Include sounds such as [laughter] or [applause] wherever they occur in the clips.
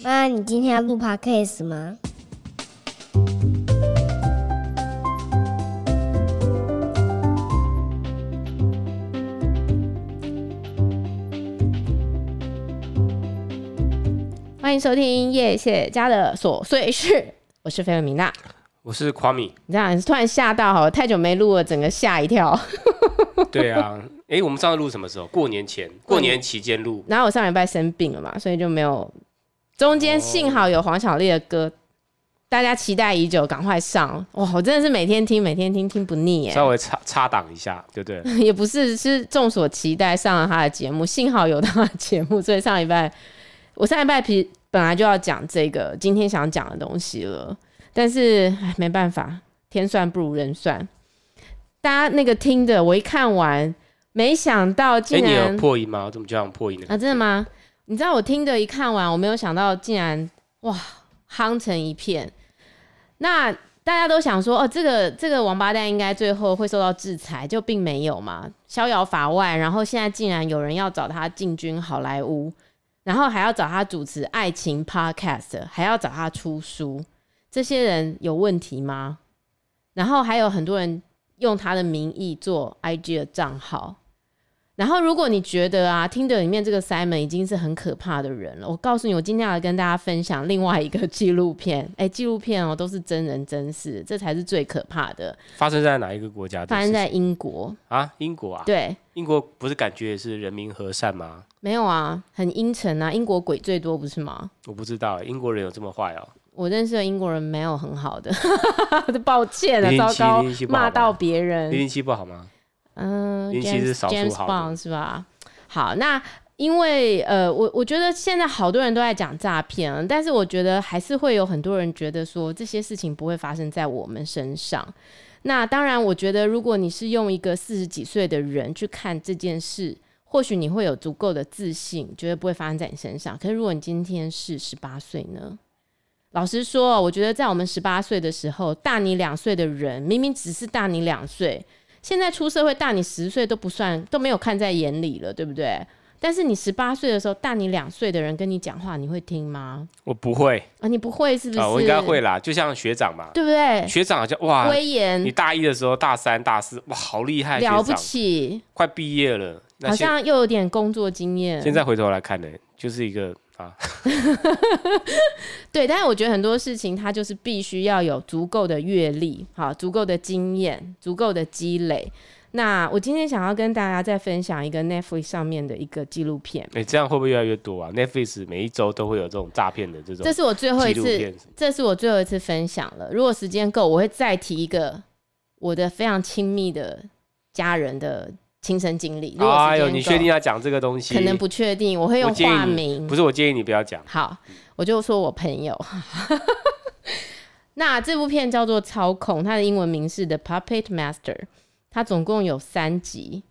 妈，你今天要录 podcast 吗？欢迎收听叶谢家的琐碎事，[laughs] 我是菲尔米娜，我是夸米。你这样突然吓到，好，太久没录了，整个吓一跳。[laughs] 对啊，哎、欸，我们上次录什么时候？过年前，过年期间录。然后我上礼拜生病了嘛，所以就没有。中间幸好有黄小丽的歌，哦、大家期待已久，赶快上哇！我真的是每天听，每天听，听不腻耶。稍微插插档一下，对不对？[laughs] 也不是，是众所期待上了他的节目，幸好有他的节目，所以上礼拜我上礼拜皮本来就要讲这个今天想讲的东西了，但是唉没办法，天算不如人算。大家那个听的，我一看完，没想到竟然、欸、你有破音吗？我怎么就像破音的啊？真的吗？你知道我听的一看完，我没有想到竟然哇夯成一片。那大家都想说，哦，这个这个王八蛋应该最后会受到制裁，就并没有嘛，逍遥法外。然后现在竟然有人要找他进军好莱坞，然后还要找他主持爱情 podcast，还要找他出书，这些人有问题吗？然后还有很多人用他的名义做 IG 的账号。然后，如果你觉得啊，Tinder 里面这个 Simon 已经是很可怕的人了，我告诉你，我今天要来跟大家分享另外一个纪录片。[laughs] 哎，纪录片哦，都是真人真事，这才是最可怕的。发生在哪一个国家？发生在英国啊，英国啊。对，英国不是感觉也是人民和善吗？没有啊，很阴沉啊。英国鬼最多不是吗？我不知道，英国人有这么坏哦。我认识的英国人没有很好的，[laughs] 抱歉了，糟糕，骂到别人。零零七不好吗？嗯，James James Bond 是吧？好，那因为呃，我我觉得现在好多人都在讲诈骗，但是我觉得还是会有很多人觉得说这些事情不会发生在我们身上。那当然，我觉得如果你是用一个四十几岁的人去看这件事，或许你会有足够的自信，觉得不会发生在你身上。可是如果你今天是十八岁呢？老实说，我觉得在我们十八岁的时候，大你两岁的人明明只是大你两岁。现在出社会大你十岁都不算，都没有看在眼里了，对不对？但是你十八岁的时候，大你两岁的人跟你讲话，你会听吗？我不会啊，你不会是不是？啊、我应该会啦，就像学长嘛，对不对？学长好像哇，威严。你大一的时候，大三、大四，哇，好厉害，了不起，快毕业了，好像又有点工作经验。现在回头来看呢，就是一个。啊，[laughs] 对，但是我觉得很多事情它就是必须要有足够的阅历，好，足够的经验，足够的积累。那我今天想要跟大家再分享一个 Netflix 上面的一个纪录片。哎、欸，这样会不会越来越多啊？Netflix 每一周都会有这种诈骗的这种，这是我最后一次，这是我最后一次分享了。如果时间够，我会再提一个我的非常亲密的家人的。亲身经历。哎呦，你确定要讲这个东西？可能不确定，我会用化名。不是，我建议你不要讲。好，我就说我朋友。[laughs] 那这部片叫做《操控》，它的英文名是《The Puppet Master》，它总共有三集。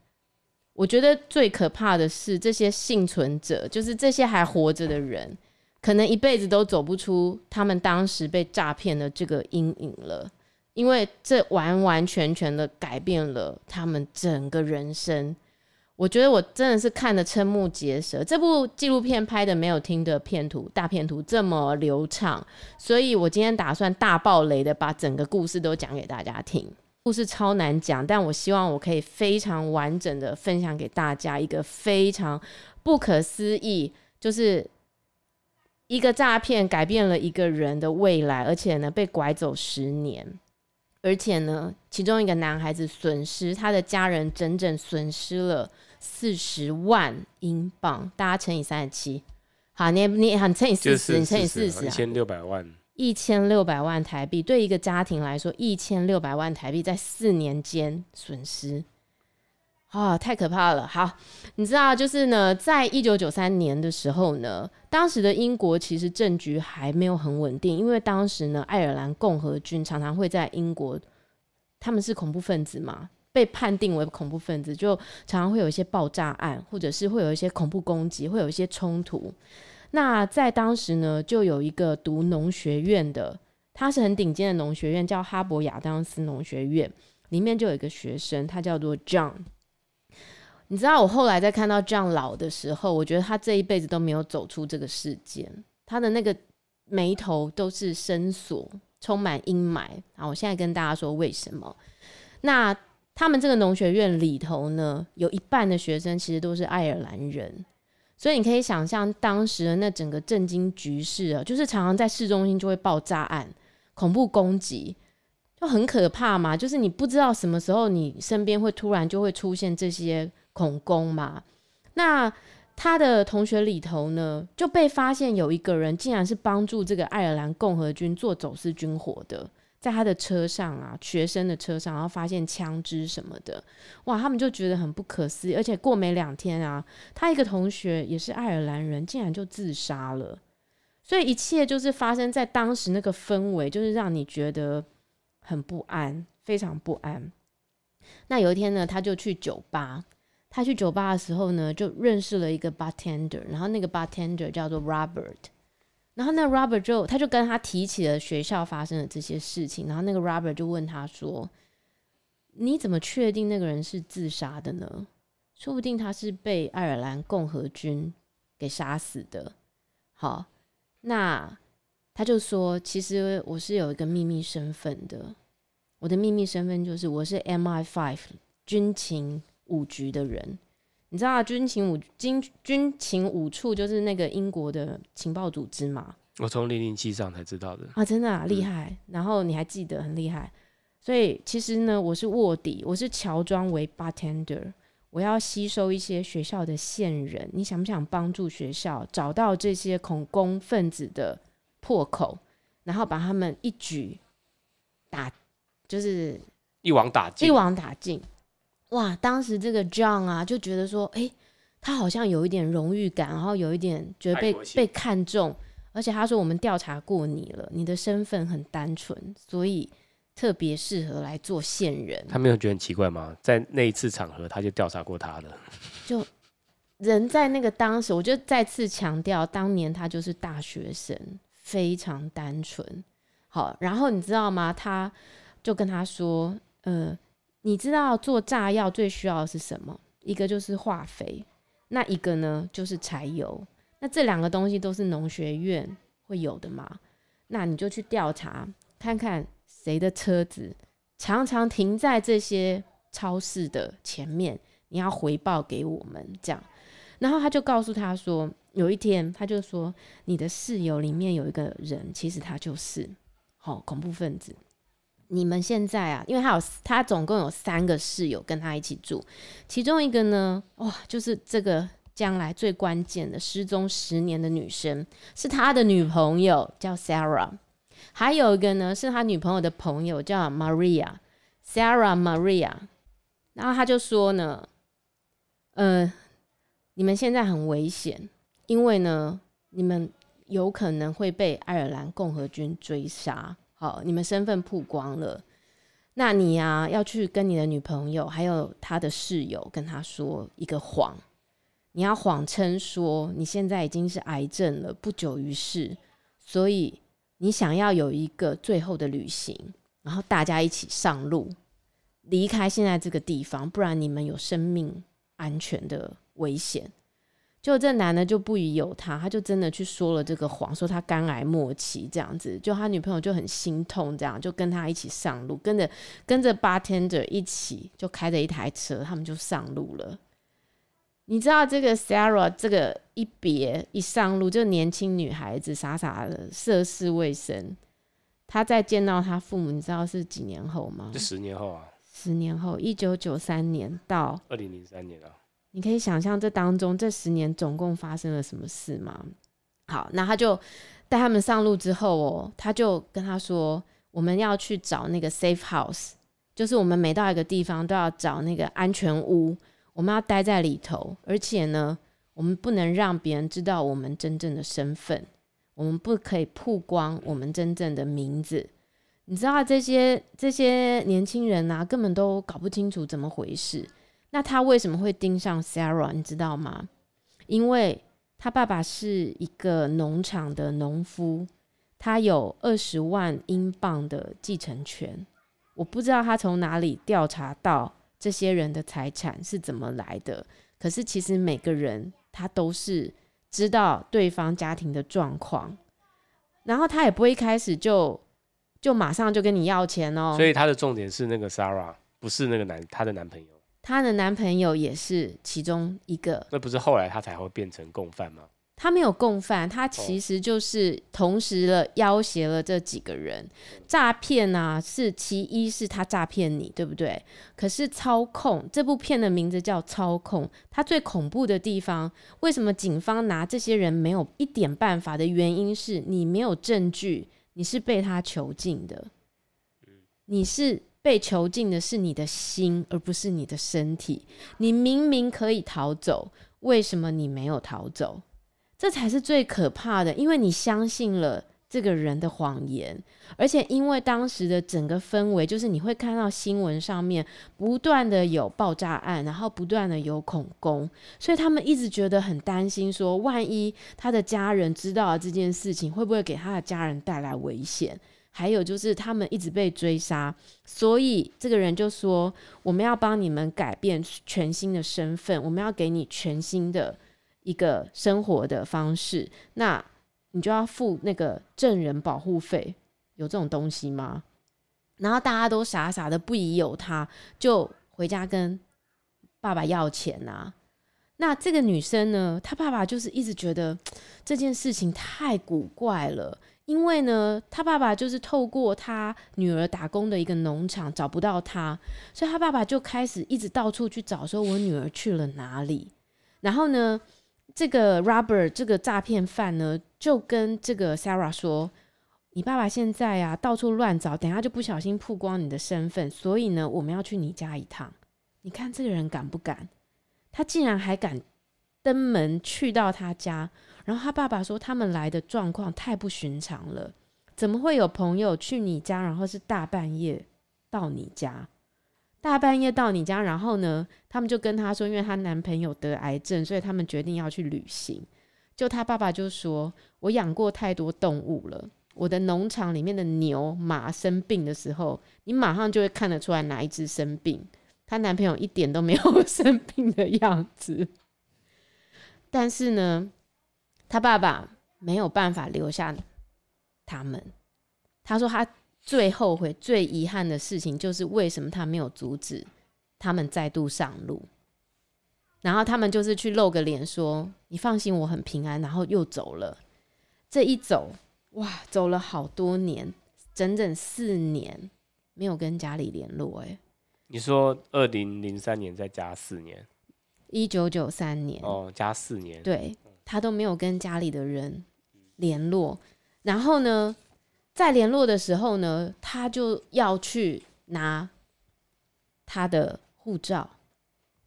我觉得最可怕的是，这些幸存者，就是这些还活着的人，可能一辈子都走不出他们当时被诈骗的这个阴影了。因为这完完全全的改变了他们整个人生，我觉得我真的是看得瞠目结舌。这部纪录片拍的没有听的片图大片图这么流畅，所以我今天打算大爆雷的把整个故事都讲给大家听。故事超难讲，但我希望我可以非常完整的分享给大家一个非常不可思议，就是一个诈骗改变了一个人的未来，而且呢被拐走十年。而且呢，其中一个男孩子损失他的家人，整整损失了四十万英镑，大家乘以三十七，好，你你很乘以四十，你乘以四十，一千六百万，一千六百万台币，对一个家庭来说，一千六百万台币在四年间损失。啊、太可怕了！好，你知道，就是呢，在一九九三年的时候呢，当时的英国其实政局还没有很稳定，因为当时呢，爱尔兰共和军常常会在英国，他们是恐怖分子嘛，被判定为恐怖分子，就常常会有一些爆炸案，或者是会有一些恐怖攻击，会有一些冲突。那在当时呢，就有一个读农学院的，他是很顶尖的农学院，叫哈伯亚当斯农学院，里面就有一个学生，他叫做 John。你知道我后来在看到这样老的时候，我觉得他这一辈子都没有走出这个事件。他的那个眉头都是深锁，充满阴霾。啊，我现在跟大家说为什么？那他们这个农学院里头呢，有一半的学生其实都是爱尔兰人，所以你可以想象当时的那整个震惊局势啊，就是常常在市中心就会爆炸案、恐怖攻击，就很可怕嘛。就是你不知道什么时候你身边会突然就会出现这些恐攻嘛。那他的同学里头呢，就被发现有一个人竟然是帮助这个爱尔兰共和军做走私军火的，在他的车上啊，学生的车上，然后发现枪支什么的，哇，他们就觉得很不可思议。而且过没两天啊，他一个同学也是爱尔兰人，竟然就自杀了。所以一切就是发生在当时那个氛围，就是让你觉得很不安，非常不安。那有一天呢，他就去酒吧。他去酒吧的时候呢，就认识了一个 bartender，然后那个 bartender 叫做 Robert，然后那 Robert 就他就跟他提起了学校发生的这些事情，然后那个 Robert 就问他说：“你怎么确定那个人是自杀的呢？说不定他是被爱尔兰共和军给杀死的。”好，那他就说：“其实我是有一个秘密身份的，我的秘密身份就是我是 MI5 军情。”五局的人，你知道军情五军军情五处就是那个英国的情报组织吗？我从零零七上才知道的啊，真的啊，厉害。嗯。然后你还记得很厉害，所以其实呢，我是卧底，我是乔装为 bartender，我要吸收一些学校的线人。你想不想帮助学校找到这些恐攻分子的破口，然后把他们一举打，就是一网打尽，一网打尽。哇，当时这个 John 啊，就觉得说，哎、欸，他好像有一点荣誉感，然后有一点觉得被被看中，而且他说我们调查过你了，你的身份很单纯，所以特别适合来做线人。他没有觉得很奇怪吗？在那一次场合，他就调查过他了。就人在那个当时，我就再次强调，当年他就是大学生，非常单纯。好，然后你知道吗？他就跟他说，呃。你知道做炸药最需要的是什么？一个就是化肥，那一个呢就是柴油。那这两个东西都是农学院会有的嘛？那你就去调查，看看谁的车子常常停在这些超市的前面，你要回报给我们这样。然后他就告诉他说，有一天他就说，你的室友里面有一个人，其实他就是好恐怖分子。你们现在啊，因为他有他总共有三个室友跟他一起住，其中一个呢，哇，就是这个将来最关键的失踪十年的女生，是他的女朋友叫 Sarah，还有一个呢是他女朋友的朋友叫 Maria，Sarah Maria，然后他就说呢，呃，你们现在很危险，因为呢，你们有可能会被爱尔兰共和军追杀。好，你们身份曝光了，那你呀、啊、要去跟你的女朋友还有他的室友跟他说一个谎，你要谎称说你现在已经是癌症了，不久于世，所以你想要有一个最后的旅行，然后大家一起上路离开现在这个地方，不然你们有生命安全的危险。就这男的就不疑有他，他就真的去说了这个谎，说他肝癌末期这样子，就他女朋友就很心痛，这样就跟他一起上路，跟着跟着 bartender 一起就开着一台车，他们就上路了。你知道这个 Sarah 这个一别一上路，就年轻女孩子傻傻的涉世未深，她再见到她父母，你知道是几年后吗？就十年后啊，十年后，一九九三年到二零零三年啊。你可以想象这当中这十年总共发生了什么事吗？好，那他就带他们上路之后哦，他就跟他说：“我们要去找那个 safe house，就是我们每到一个地方都要找那个安全屋，我们要待在里头，而且呢，我们不能让别人知道我们真正的身份，我们不可以曝光我们真正的名字。你知道这些这些年轻人啊，根本都搞不清楚怎么回事。”那他为什么会盯上 Sarah？你知道吗？因为他爸爸是一个农场的农夫，他有二十万英镑的继承权。我不知道他从哪里调查到这些人的财产是怎么来的。可是其实每个人他都是知道对方家庭的状况，然后他也不会一开始就就马上就跟你要钱哦。所以他的重点是那个 Sarah，不是那个男他的男朋友。他的男朋友也是其中一个。那不是后来他才会变成共犯吗？他没有共犯，他其实就是同时了要挟了这几个人诈骗啊，是其一是他诈骗你，对不对？可是操控这部片的名字叫操控，它最恐怖的地方，为什么警方拿这些人没有一点办法的原因是你没有证据，你是被他囚禁的，你是被囚禁的是你的心，而不是你的身体。你明明可以逃走，为什么你没有逃走？这才是最可怕的，因为你相信了这个人的谎言，而且因为当时的整个氛围，就是你会看到新闻上面不断的有爆炸案，然后不断的有恐攻，所以他们一直觉得很担心，说万一他的家人知道了这件事情，会不会给他的家人带来危险？还有就是他们一直被追杀，所以这个人就说：“我们要帮你们改变全新的身份，我们要给你全新的。”一个生活的方式，那你就要付那个证人保护费，有这种东西吗？然后大家都傻傻的不疑有他，就回家跟爸爸要钱啊。那这个女生呢，她爸爸就是一直觉得 [tsk] 这件事情太古怪了，因为呢，他爸爸就是透过他女儿打工的一个农场找不到她，所以他爸爸就开始一直到处去找，说我女儿去了哪里，然后呢，这个 Robert 这个诈骗犯呢，就跟这个 Sarah 说：“你爸爸现在啊，到处乱找，等下就不小心曝光你的身份，所以呢，我们要去你家一趟。你看这个人敢不敢？他竟然还敢登门去到他家。然后他爸爸说，他们来的状况太不寻常了，怎么会有朋友去你家，然后是大半夜到你家？”大半夜到你家，然后呢，他们就跟他说，因为她男朋友得癌症，所以他们决定要去旅行。就他爸爸就说：“我养过太多动物了，我的农场里面的牛、马生病的时候，你马上就会看得出来哪一只生病。她男朋友一点都没有 [laughs] 生病的样子，但是呢，他爸爸没有办法留下他们。他说他。”最后悔、最遗憾的事情，就是为什么他没有阻止他们再度上路，然后他们就是去露个脸，说：“你放心，我很平安。”然后又走了。这一走，哇，走了好多年，整整四年没有跟家里联络。哎，你说二零零三年再加四年，一九九三年哦，加四年，对，他都没有跟家里的人联络。然后呢？在联络的时候呢，他就要去拿他的护照。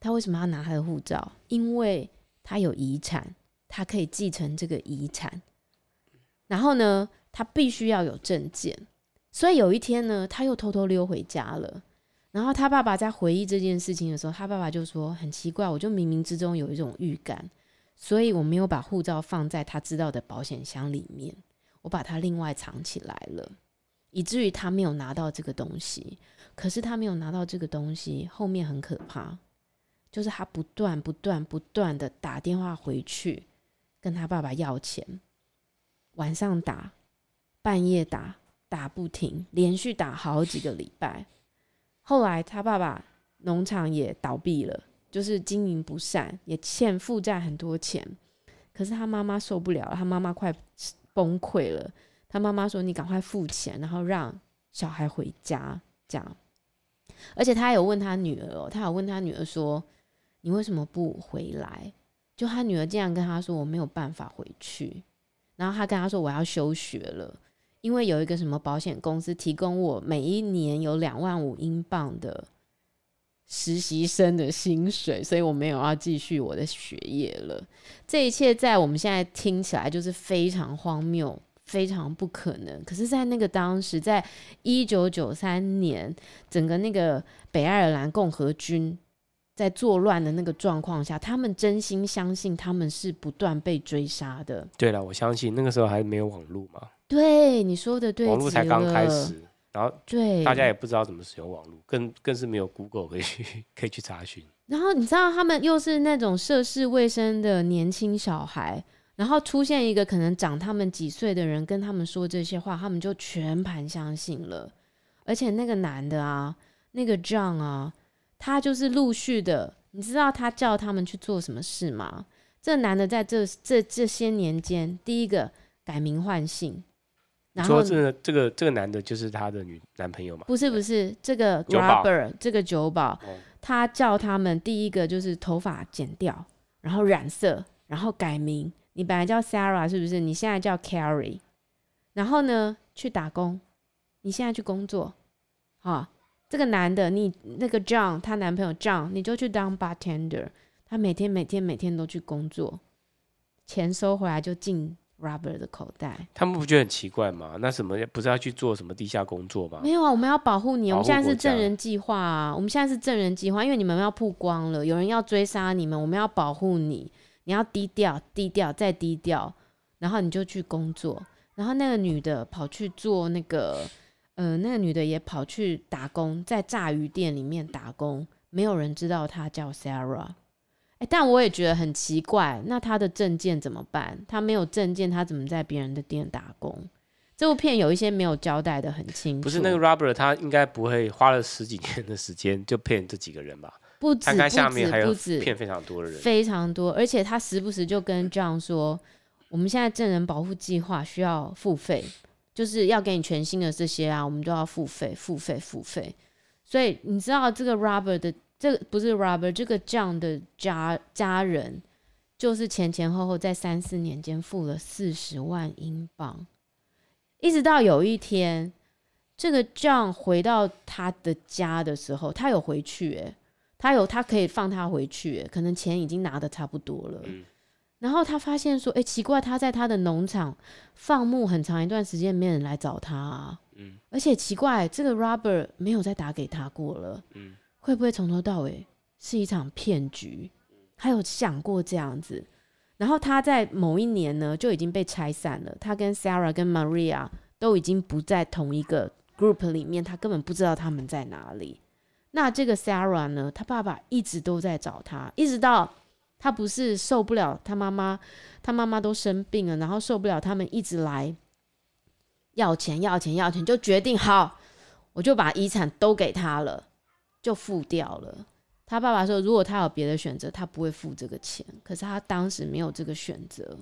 他为什么要拿他的护照？因为他有遗产，他可以继承这个遗产。然后呢，他必须要有证件。所以有一天呢，他又偷偷溜回家了。然后他爸爸在回忆这件事情的时候，他爸爸就说：“很奇怪，我就冥冥之中有一种预感，所以我没有把护照放在他知道的保险箱里面。”我把它另外藏起来了，以至于他没有拿到这个东西。可是他没有拿到这个东西，后面很可怕，就是他不断、不断、不断的打电话回去跟他爸爸要钱，晚上打，半夜打，打不停，连续打好几个礼拜。后来他爸爸农场也倒闭了，就是经营不善，也欠负债很多钱。可是他妈妈受不了，他妈妈快。崩溃了，他妈妈说：“你赶快付钱，然后让小孩回家。”这样，而且他有问他女儿哦，他有问他女儿说：“你为什么不回来？”就他女儿竟然跟他说：“我没有办法回去。”然后他跟他说：“我要休学了，因为有一个什么保险公司提供我每一年有两万五英镑的实习生的薪水，所以我没有要继续我的学业了。”这一切在我们现在听起来就是非常荒谬，非常不可能。可是，在那个当时，在一九九三年，整个那个北爱尔兰共和军在作乱的那个状况下，他们真心相信他们是不断被追杀的。对了，我相信那个时候还没有网络嘛。对，你说的对，网络才刚开始，然后对大家也不知道怎么使用网络，更更是没有 Google 可以去可以去查询。[laughs] 然后你知道他们又是那种涉世未深的年轻小孩，然后出现一个可能长他们几岁的人跟他们说这些话，他们就全盘相信了。而且那个男的啊，那个 John 啊，他就是陆续的，你知道他叫他们去做什么事吗？这男的在这这这些年间，第一个改名换姓。然后说这个这个这个男的就是他的女男朋友嘛？不是不是，这个 Robert 这个酒保，他叫他们第一个就是头发剪掉，然后染色，然后改名。你本来叫 Sarah 是不是？你现在叫 Carrie。然后呢，去打工。你现在去工作，好，这个男的，你那个 John 他男朋友 John，你就去当 bartender。他每天每天每天都去工作，钱收回来就进。Robert 的口袋，他们不觉得很奇怪吗？那什么不是要去做什么地下工作吗？没有啊，我们要保护你。我们现在是证人计划啊，我们现在是证人计划，因为你们要曝光了，有人要追杀你们，我们要保护你。你要低调，低调再低调，然后你就去工作。然后那个女的跑去做那个，呃，那个女的也跑去打工，在炸鱼店里面打工，没有人知道她叫 Sarah。欸，但我也觉得很奇怪，那他的证件怎么办？他没有证件，他怎么在别人的店打工？这部片有一些没有交代的很清楚。不是那个 Robert，他应该不会花了十几年的时间就骗这几个人吧？不止，看看下面还有不止，骗非常多的人，非常多。而且他时不时就跟 John 说：“我们现在证人保护计划需要付费，就是要给你全新的这些啊，我们都要付费，付费，付费。”所以你知道这个 Robert 的。这个不是 Robert，这个 John 的家家人，就是前前后后在三四年间付了四十万英镑，一直到有一天，这个 John 回到他的家的时候，他有回去，诶，他有他可以放他回去，诶，可能钱已经拿得差不多了，然后他发现说，诶，奇怪，他在他的农场放牧很长一段时间，没人来找他啊，而且奇怪，这个 Robert 没有再打给他过了，会不会从头到尾是一场骗局？他有想过这样子，然后他在某一年呢就已经被拆散了。他跟 Sarah 跟 Maria 都已经不在同一个 group 里面，他根本不知道他们在哪里。那这个 Sarah 呢，他爸爸一直都在找他，一直到他不是受不了他妈妈，他妈妈都生病了，然后受不了他们一直来要钱要钱要钱，就决定好，我就把遗产都给他了。就付掉了。他爸爸说，如果他有别的选择，他不会付这个钱。可是他当时没有这个选择。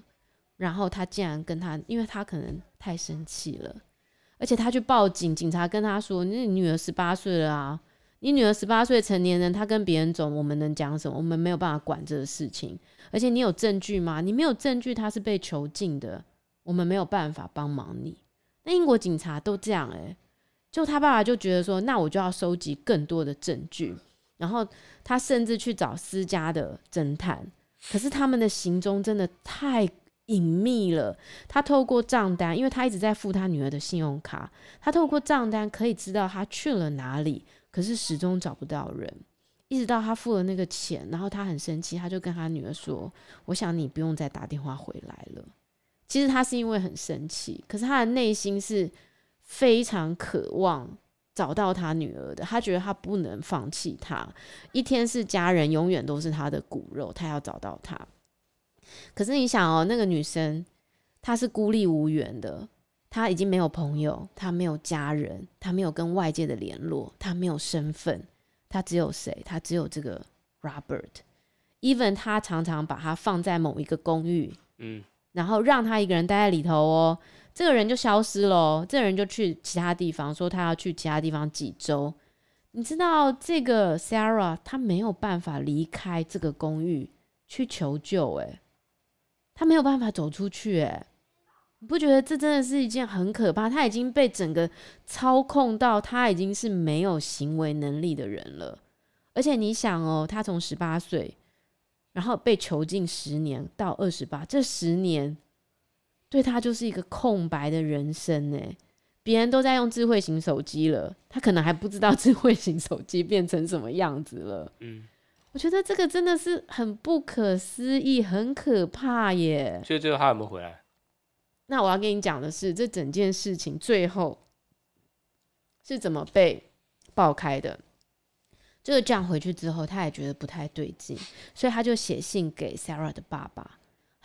然后他竟然跟他，因为他可能太生气了，而且他去报警，警察跟他说：“你女儿十八岁了啊，你女儿十八岁成年人，她跟别人走，我们能讲什么？我们没有办法管这个事情。而且你有证据吗？你没有证据，他是被囚禁的，我们没有办法帮忙你。那英国警察都这样欸。就他爸爸就觉得说，那我就要收集更多的证据，然后他甚至去找私家的侦探，可是他们的行踪真的太隐秘了。他透过账单，因为他一直在付他女儿的信用卡，他透过账单可以知道他去了哪里，可是始终找不到人。一直到他付了那个钱，然后他很生气，他就跟他女儿说：“我想你不用再打电话回来了。”其实他是因为很生气，可是他的内心是。非常渴望找到他女儿的，他觉得他不能放弃她。一天是家人，永远都是他的骨肉，他要找到她。可是你想哦，那个女生她是孤立无援的，她已经没有朋友，她没有家人，她没有跟外界的联络，她没有身份，她只有谁？她只有这个 Robert。Even 他常常把她放在某一个公寓，嗯，然后让她一个人待在里头哦。这个人就消失了，这个人就去其他地方，说他要去其他地方几周。你知道这个 Sarah，她没有办法离开这个公寓去求救，诶，她没有办法走出去，诶，你不觉得这真的是一件很可怕？她已经被整个操控到，她已经是没有行为能力的人了。而且你想哦，她从十八岁，然后被囚禁十年到二十八，这十年。对他就是一个空白的人生哎，别人都在用智慧型手机了，他可能还不知道 [laughs] 智慧型手机变成什么样子了。嗯，我觉得这个真的是很不可思议，很可怕耶。所以最后他有没有回来？那我要跟你讲的是，这整件事情最后是怎么被爆开的？就是这样回去之后，他也觉得不太对劲，所以他就写信给 Sarah 的爸爸。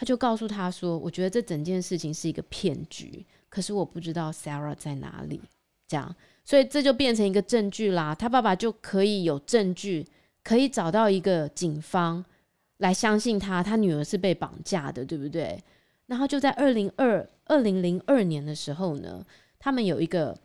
他就告诉他说：“我觉得这整件事情是一个骗局，可是我不知道 Sarah 在哪里。”这样，所以这就变成一个证据啦。他爸爸就可以有证据，可以找到一个警方来相信他，他女儿是被绑架的，对不对？然后就在二零二二零零二年的时候呢，他们有一个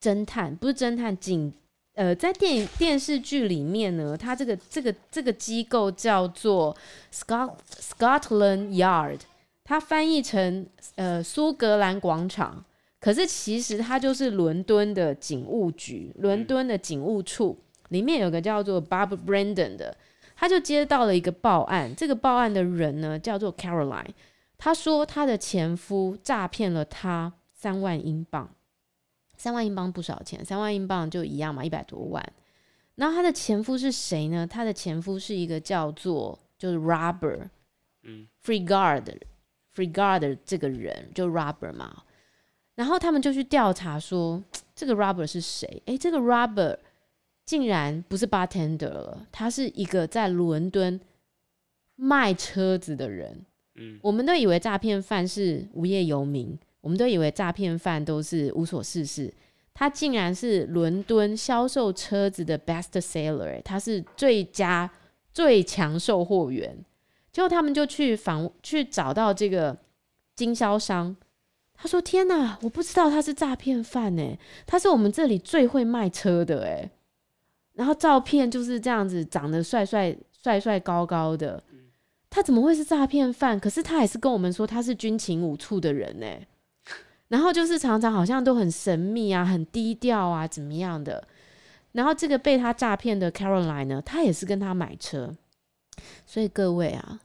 侦探，不是侦探，警。呃，在电影电视剧里面呢，他这个这个这个机构叫做 Scot Scotland Yard，它翻译成呃苏格兰广场，可是其实它就是伦敦的警务局，伦敦的警务处里面有个叫做 Bob Brandon 的，他就接到了一个报案，这个报案的人呢叫做 Caroline，他说他的前夫诈骗了他三万英镑。三万英镑不少钱，三万英镑就一样嘛，一百多万。然后她的前夫是谁呢？她的前夫是一个叫做就是 Robert，嗯，Freegard，Freegard 这个人就 Robert 嘛。然后他们就去调查说，这个 Robert 是谁？诶，这个 Robert 竟然不是 bartender 了，他是一个在伦敦卖车子的人。嗯，我们都以为诈骗犯是无业游民。我们都以为诈骗犯都是无所事事，他竟然是伦敦销售车子的 best seller，他是最佳最强售货员。结果他们就去访去找到这个经销商，他说：“天哪，我不知道他是诈骗犯诶，他是我们这里最会卖车的诶。然后照片就是这样子，长得帅帅帅帅高高的，他怎么会是诈骗犯？可是他还是跟我们说他是军情五处的人呢。”然后就是常常好像都很神秘啊，很低调啊，怎么样的？然后这个被他诈骗的 Caroline 呢，他也是跟他买车。所以各位啊，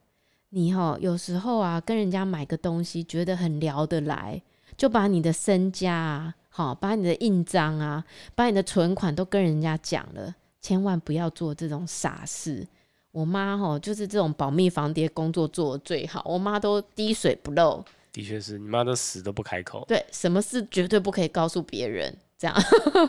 你齁有时候啊跟人家买个东西，觉得很聊得来，就把你的身家啊，好，把你的印章啊，把你的存款都跟人家讲了，千万不要做这种傻事。我妈哦就是这种保密防谍工作做得最好，我妈都滴水不漏。的确是你妈都死都不开口，对，什么事绝对不可以告诉别人，这样。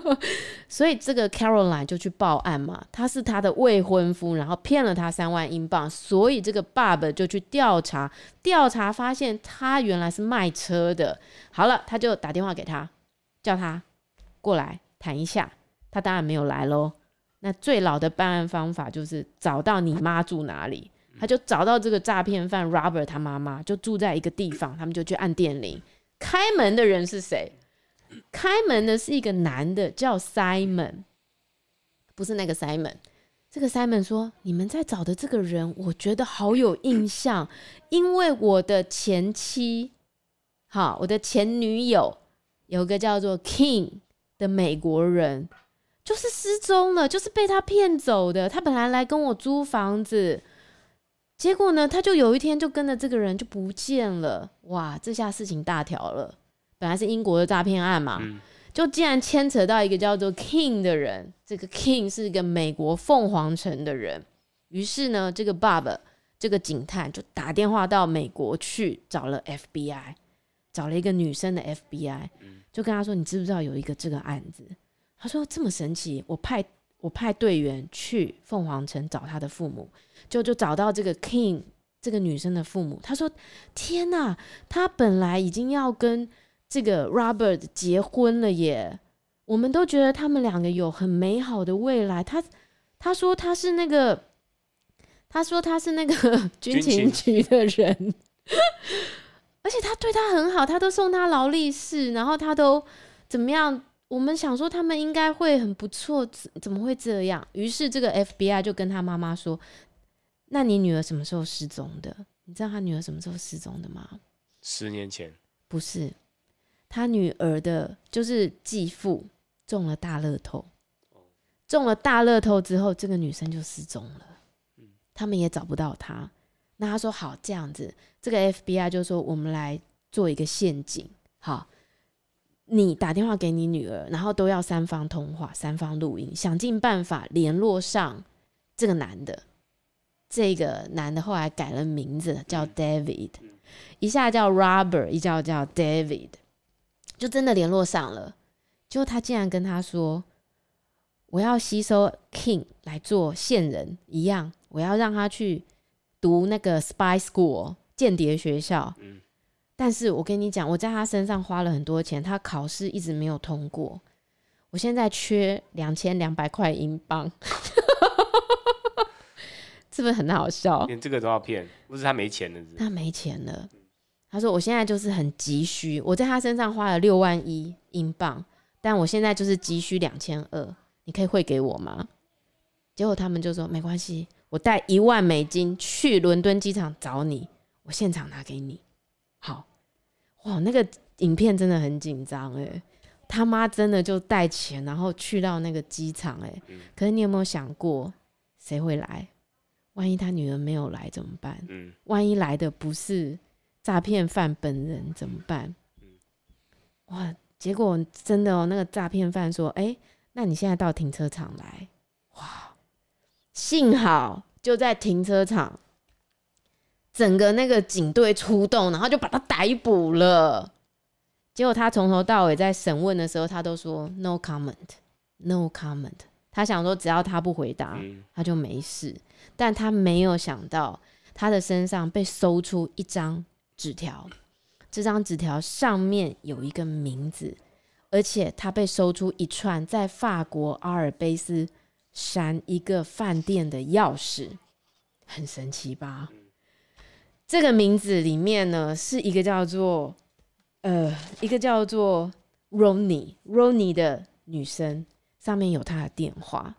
[laughs] 所以这个 Caroline 就去报案嘛，他是他的未婚夫，然后骗了他三万英镑，所以这个 Bob 就去调查，调查发现他原来是卖车的。好了，他就打电话给他，叫他过来谈一下。他当然没有来喽。那最老的办案方法就是找到你妈住哪里。他就找到这个诈骗犯 Robert 他妈妈就住在一个地方，他们就去按电铃。开门的人是谁？开门的是一个男的，叫 Simon，不是那个 Simon。这个 Simon 说：“你们在找的这个人，我觉得好有印象，因为我的前妻，好，我的前女友有个叫做 King 的美国人，就是失踪了，就是被他骗走的。他本来来跟我租房子。”结果呢，他就有一天就跟着这个人就不见了。哇，这下事情大条了。本来是英国的诈骗案嘛，嗯、就竟然牵扯到一个叫做 King 的人。这个 King 是一个美国凤凰城的人。于是呢，这个 Bob 这个警探就打电话到美国去找了 FBI，找了一个女生的 FBI，就跟他说：“你知不知道有一个这个案子？”他说：“这么神奇，我派。”我派队员去凤凰城找他的父母，就就找到这个 King 这个女生的父母。他说：“天哪，他本来已经要跟这个 Robert 结婚了耶！我们都觉得他们两个有很美好的未来。他他说他是那个，他说他是那个 [laughs] 军情局的人，[laughs] 而且他对他很好，他都送他劳力士，然后他都怎么样？”我们想说他们应该会很不错，怎么会这样？于是这个 FBI 就跟他妈妈说：“那你女儿什么时候失踪的？你知道他女儿什么时候失踪的吗？”十年前。不是，他女儿的就是继父中了大乐透，中了大乐透之后，这个女生就失踪了。他们也找不到她。那他说：“好，这样子，这个 FBI 就说我们来做一个陷阱，好。”你打电话给你女儿，然后都要三方通话、三方录音，想尽办法联络上这个男的。这个男的后来改了名字，叫 David，一下叫 Robert，一叫叫 David，就真的联络上了。结果他竟然跟他说：“我要吸收 King 来做线人一样，我要让他去读那个 Spy School，间谍学校。嗯，但是我跟你讲，我在他身上花了很多钱，他考试一直没有通过。我现在缺两千两百块英镑，[laughs] 是不是很好笑？连这个都要骗，不是他没钱了是是？他没钱了。他说：“我现在就是很急需，我在他身上花了六万一英镑，但我现在就是急需两千二，你可以汇给我吗？”结果他们就说：“没关系，我带一万美金去伦敦机场找你，我现场拿给你。”好，哇，那个影片真的很紧张哎，他妈真的就带钱，然后去到那个机场哎，嗯、可是你有没有想过，谁会来？万一他女儿没有来怎么办？嗯，万一来的不是？诈骗犯本人怎么办？哇！结果真的哦，那个诈骗犯说：“哎，那你现在到停车场来。”哇！幸好就在停车场，整个那个警队出动，然后就把他逮捕了。结果他从头到尾在审问的时候，他都说 “no comment”，“no comment”。他想说只要他不回答，他就没事。但他没有想到，他的身上被搜出一张。纸条，这张纸条上面有一个名字，而且他被搜出一串在法国阿尔卑斯山一个饭店的钥匙，很神奇吧？这个名字里面呢，是一个叫做呃，一个叫做 Ronnie Ronnie 的女生，上面有她的电话。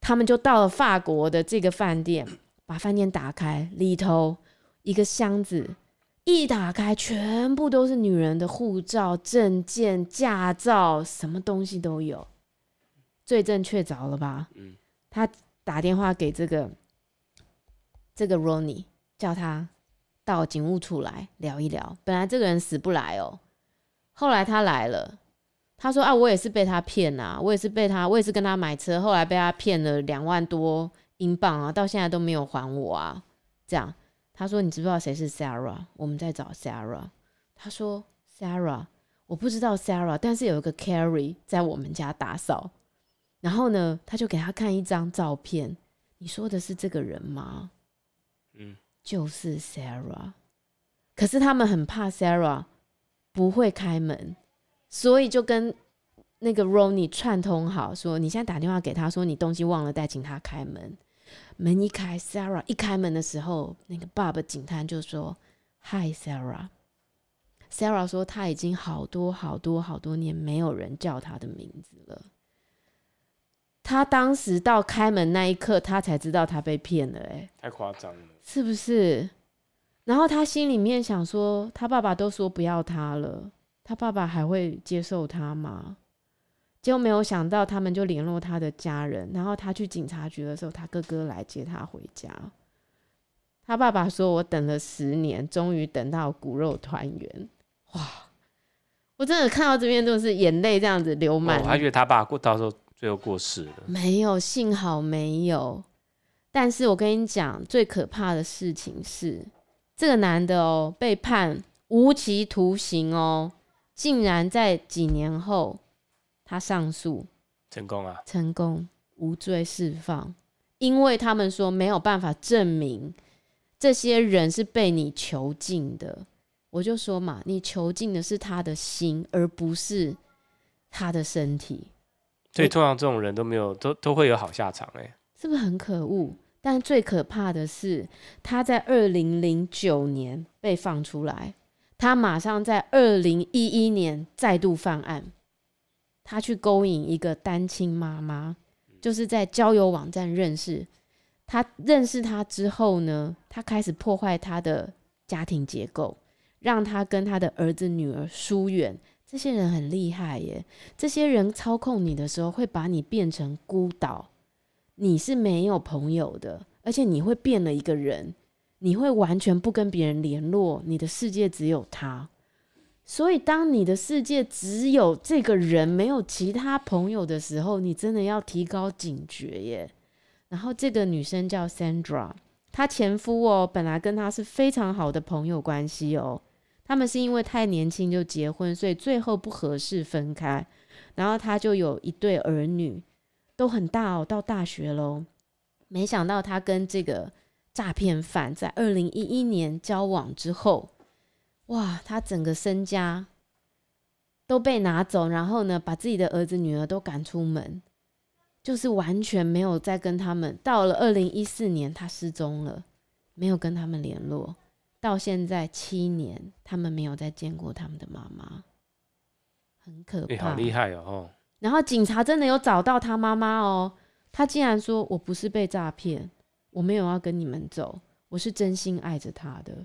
他们就到了法国的这个饭店，把饭店打开，里头一个箱子。一打开，全部都是女人的护照、证件、驾照，什么东西都有。罪证确凿了吧？嗯。他打电话给这个这个 Ronnie，叫他到警务处来聊一聊。本来这个人死不来哦，后来他来了。他说：“啊，我也是被他骗啊，我也是被他，我也是跟他买车，后来被他骗了两万多英镑啊，到现在都没有还我啊，这样。”他说：“你知不知道谁是 Sarah？我们在找 Sarah。”他说：“Sarah，我不知道 Sarah，但是有一个 Carrie 在我们家打扫。然后呢，他就给他看一张照片。你说的是这个人吗？嗯，就是 Sarah。可是他们很怕 Sarah 不会开门，所以就跟那个 Ronnie 串通好，说你现在打电话给他说你东西忘了带，请他开门。”门一开，Sarah 一开门的时候，那个爸爸警探就说：“Hi Sarah。” Sarah 说：“他已经好多好多好多年没有人叫他的名字了。”他当时到开门那一刻，他才知道他被骗了。哎，太夸张了，是不是？然后他心里面想说：“他爸爸都说不要他了，他爸爸还会接受他吗？”结果没有想到，他们就联络他的家人，然后他去警察局的时候，他哥哥来接他回家。他爸爸说：“我等了十年，终于等到骨肉团圆。”哇！我真的看到这边都是眼泪这样子流满。我还以为他爸过到时候最后过世了，没有，幸好没有。但是我跟你讲，最可怕的事情是，这个男的哦，被判无期徒刑哦，竟然在几年后。他上诉成功啊，成功无罪释放，因为他们说没有办法证明这些人是被你囚禁的。我就说嘛，你囚禁的是他的心，而不是他的身体。所以通常这种人都没有，都都会有好下场欸，是不是很可恶？但最可怕的是，他在二零零九年被放出来，他马上在二零一一年再度犯案。他去勾引一个单亲妈妈，就是在交友网站认识。他认识他之后呢，他开始破坏他的家庭结构，让他跟他的儿子女儿疏远。这些人很厉害耶，这些人操控你的时候会把你变成孤岛，你是没有朋友的，而且你会变了一个人，你会完全不跟别人联络，你的世界只有他。所以，当你的世界只有这个人，没有其他朋友的时候，你真的要提高警觉耶。然后，这个女生叫 Sandra，她前夫哦，本来跟她是非常好的朋友关系哦。他们是因为太年轻就结婚，所以最后不合适分开。然后，他就有一对儿女，都很大哦，到大学喽。没想到他跟这个诈骗犯，在二零一一年交往之后，哇，他整个身家都被拿走，然后呢，把自己的儿子女儿都赶出门，就是完全没有再跟他们。到了二零一四年，他失踪了，没有跟他们联络，到现在七年，他们没有再见过他们的妈妈，很可怕，欸、好厉害哦！然后警察真的有找到他妈妈哦，他竟然说：“我不是被诈骗，我没有要跟你们走，我是真心爱着他的。”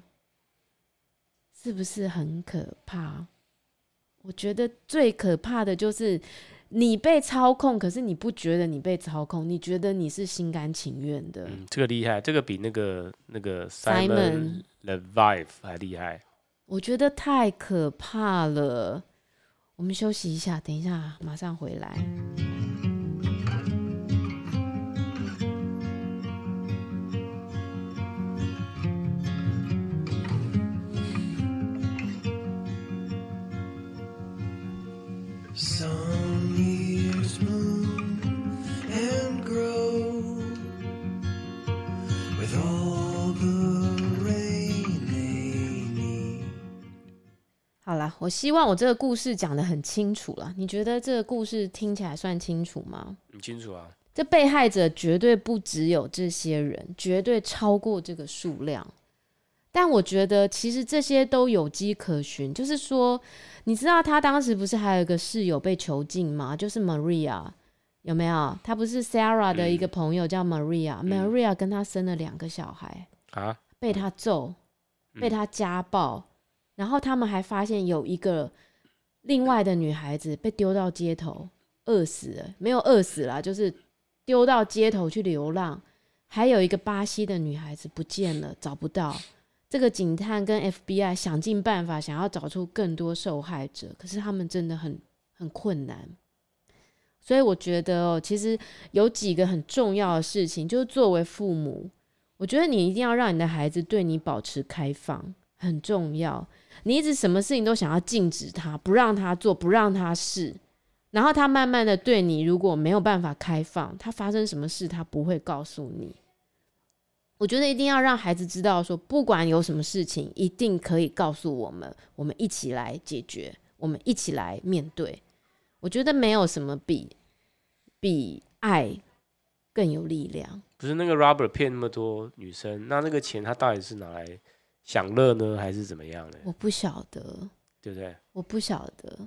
是不是很可怕？我觉得最可怕的就是你被操控，可是你不觉得你被操控，你觉得你是心甘情愿的。嗯，这个厉害，这个比那个那个 Simon Leviev 还厉害。我觉得太可怕了。我们休息一下，等一下马上回来。我希望我这个故事讲的很清楚了。你觉得这个故事听起来算清楚吗？很清楚啊。这被害者绝对不只有这些人，绝对超过这个数量。但我觉得其实这些都有迹可循。就是说，你知道他当时不是还有一个室友被囚禁吗？就是 Maria，有没有？他不是 Sarah 的一个朋友叫 Maria，Maria、嗯、Maria 跟他生了两个小孩啊，被他揍，被他家暴。然后他们还发现有一个另外的女孩子被丢到街头饿死了，没有饿死了，就是丢到街头去流浪。还有一个巴西的女孩子不见了，找不到。这个警探跟 FBI 想尽办法想要找出更多受害者，可是他们真的很很困难。所以我觉得哦，其实有几个很重要的事情，就是作为父母，我觉得你一定要让你的孩子对你保持开放，很重要。你一直什么事情都想要禁止他，不让他做，不让他试，然后他慢慢的对你如果没有办法开放，他发生什么事他不会告诉你。我觉得一定要让孩子知道说，不管有什么事情，一定可以告诉我们，我们一起来解决，我们一起来面对。我觉得没有什么比比爱更有力量。不是那个 Robert 骗那么多女生，那那个钱他到底是拿来？享乐呢，还是怎么样呢？我不晓得，对不对？我不晓得，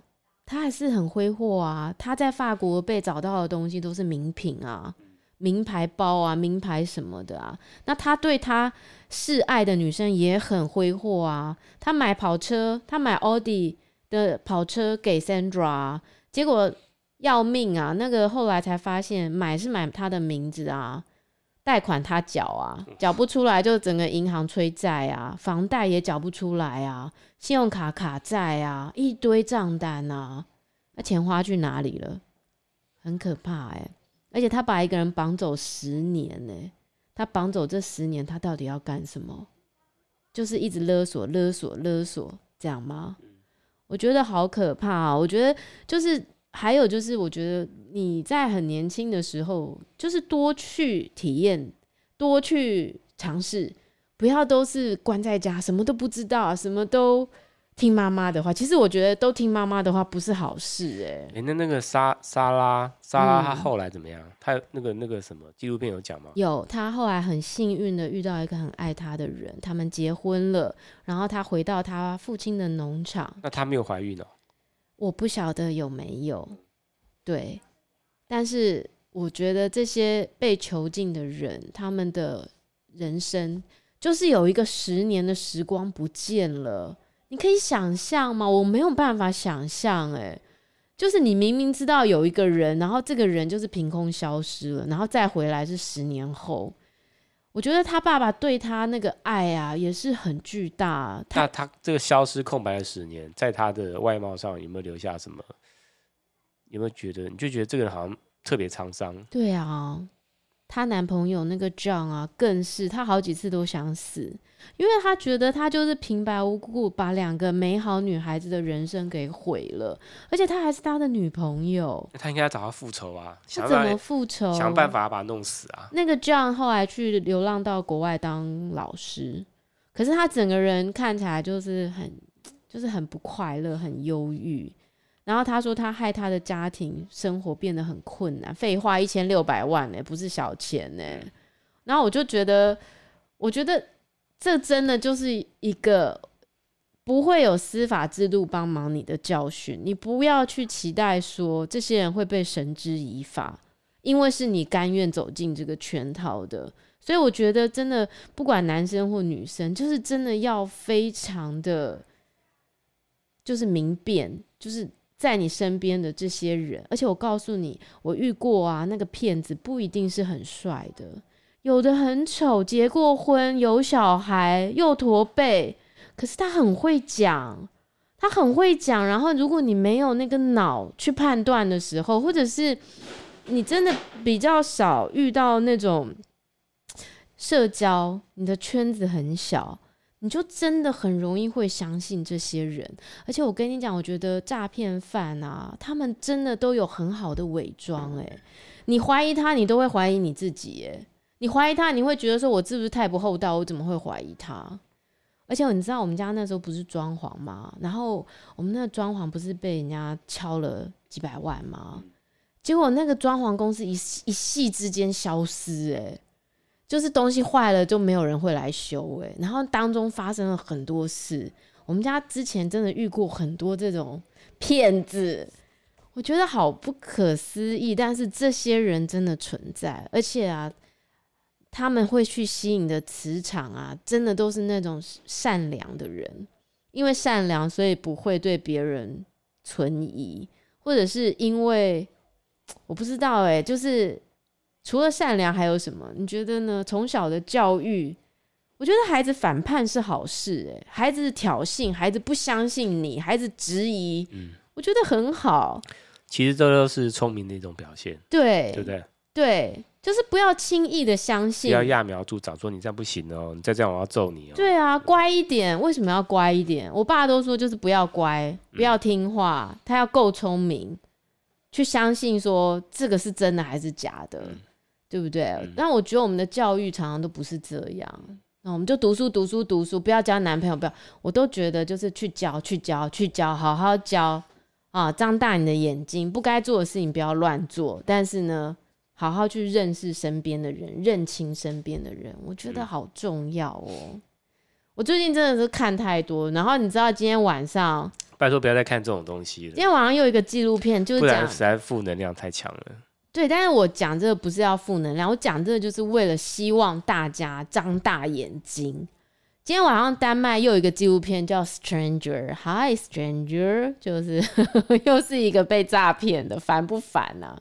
他还是很挥霍啊。他在法国被找到的东西都是名品啊，名牌包啊，名牌什么的啊。那他对他示爱的女生也很挥霍啊。他买跑车，他买奥迪的跑车给 Sandra，结果要命啊！那个后来才发现，买是买他的名字啊。贷款他缴啊，缴不出来就整个银行催债啊，房贷也缴不出来啊，信用卡卡债啊，一堆账单啊，那钱花去哪里了？很可怕哎、欸！而且他把一个人绑走十年呢、欸，他绑走这十年，他到底要干什么？就是一直勒索、勒索、勒索，这样吗？我觉得好可怕啊！我觉得就是。还有就是，我觉得你在很年轻的时候，就是多去体验，多去尝试，不要都是关在家，什么都不知道，什么都听妈妈的话。其实我觉得都听妈妈的话不是好事、欸，哎。哎，那那个莎莎拉，莎拉她后来怎么样？她、嗯、那个那个什么纪录片有讲吗？有，她后来很幸运的遇到一个很爱她的人，他们结婚了，然后她回到她父亲的农场。那她没有怀孕哦？我不晓得有没有，对，但是我觉得这些被囚禁的人，他们的人生就是有一个十年的时光不见了。你可以想象吗？我没有办法想象，哎，就是你明明知道有一个人，然后这个人就是凭空消失了，然后再回来是十年后。我觉得他爸爸对他那个爱啊，也是很巨大。那他这个消失空白的十年，在他的外貌上有没有留下什么？有没有觉得？你就觉得这个人好像特别沧桑？对啊，她男朋友那个 John 啊，更是她好几次都想死，因为她觉得她就是平白无故把两个美好女孩子的人生给毁了，而且她还是他的女朋友，他应该要找他复仇啊！他怎么复仇？想办法把他弄死啊！那个 John 后来去流浪到国外当老师，可是他整个人看起来就是很，就是很不快乐，很忧郁。然后他说他害他的家庭生活变得很困难。废话，一千六百万呢，不是小钱呢。然后我就觉得，我觉得这真的就是一个不会有司法制度帮忙你的教训。你不要去期待说这些人会被绳之以法，因为是你甘愿走进这个圈套的。所以我觉得真的不管男生或女生，就是真的要非常的，就是明辨，就是。在你身边的这些人，而且我告诉你，我遇过啊，那个骗子不一定是很帅的，有的很丑，结过婚，有小孩，又驼背，可是他很会讲，他很会讲。然后，如果你没有那个脑去判断的时候，或者是你真的比较少遇到那种社交，你的圈子很小。你就真的很容易会相信这些人，而且我跟你讲，我觉得诈骗犯啊，他们真的都有很好的伪装。诶，你怀疑他，你都会怀疑你自己。诶，你怀疑他，你会觉得说，我是不是太不厚道？我怎么会怀疑他？而且你知道，我们家那时候不是装潢吗？然后我们那个装潢不是被人家敲了几百万吗？结果那个装潢公司一一夕之间消失。诶。就是东西坏了就没有人会来修诶、然后当中发生了很多事，我们家之前真的遇过很多这种骗子，我觉得好不可思议，但是这些人真的存在，而且啊，他们会去吸引的磁场啊，真的都是那种善良的人，因为善良所以不会对别人存疑，或者是因为我不知道诶、就是。除了善良还有什么？你觉得呢？从小的教育，我觉得孩子反叛是好事，欸，孩子挑衅，孩子不相信你，孩子质疑，嗯，我觉得很好。其实这都是聪明的一种表现，对，对不对？对，就是不要轻易的相信，不要揠苗助长，说你这样不行哦，你再这样我要揍你哦。对啊，乖一点，为什么要乖一点？我爸都说就是不要乖，不要听话，嗯，他要够聪明，去相信说这个是真的还是假的。嗯对不对？但、嗯、我觉得我们的教育常常都不是这样。那我们就读书读书读书，不要交男朋友，不要。我都觉得就是去教去教去教，好好教啊！张大你的眼睛，不该做的事情不要乱做。但是呢，好好去认识身边的人，认清身边的人，我觉得好重要哦。嗯、我最近真的是看太多，然后你知道今天晚上，拜托不要再看这种东西了。今天晚上又有一个纪录片，就是讲，不然实在负能量太强了。对，但是我讲这个不是要负能量，我讲这个就是为了希望大家张大眼睛。今天晚上丹麦又有一个纪录片叫《Stranger》，Hi Stranger，就是 [laughs] 又是一个被诈骗的，烦不烦呢、啊？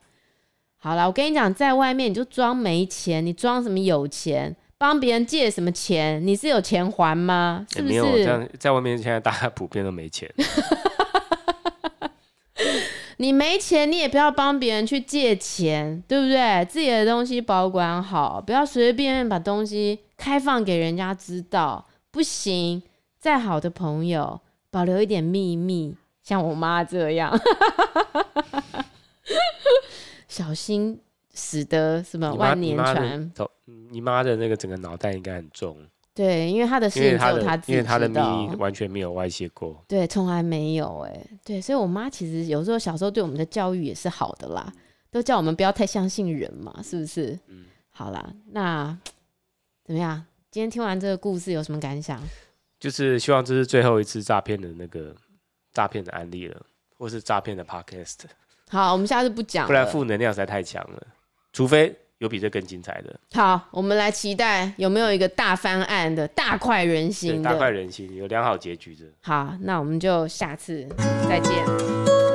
好了，我跟你讲，在外面你就装没钱，你装什么有钱？帮别人借什么钱？你是有钱还吗？是不是？欸、没有，这样在外面现在大家普遍都没钱。[laughs] 你没钱，你也不要帮别人去借钱，对不对？自己的东西保管好，不要随随便便把东西开放给人家知道，不行。再好的朋友，保留一点秘密，像我妈这样，[laughs] 小心使得什么万年船。你妈的那个整个脑袋应该很重。对，因为他的事情只有他自己因为他的秘密完全没有外泄过。对，从来没有哎。对，所以我妈其实有时候小时候对我们的教育也是好的啦，都叫我们不要太相信人嘛，是不是？嗯。好啦，那怎么样？今天听完这个故事有什么感想？就是希望这是最后一次诈骗的那个诈骗的案例了，或是诈骗的 podcast。好，我们下次不讲，不然负能量实在太强了，除非。有比这更精彩的。好，我们来期待有没有一个大翻案的大快人心的，大快人心，有良好结局的。好，那我们就下次再见。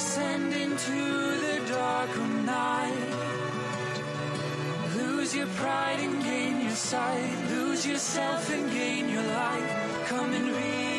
ascend into the darker night. Lose your pride and gain your sight. Lose yourself and gain your light. Come and read.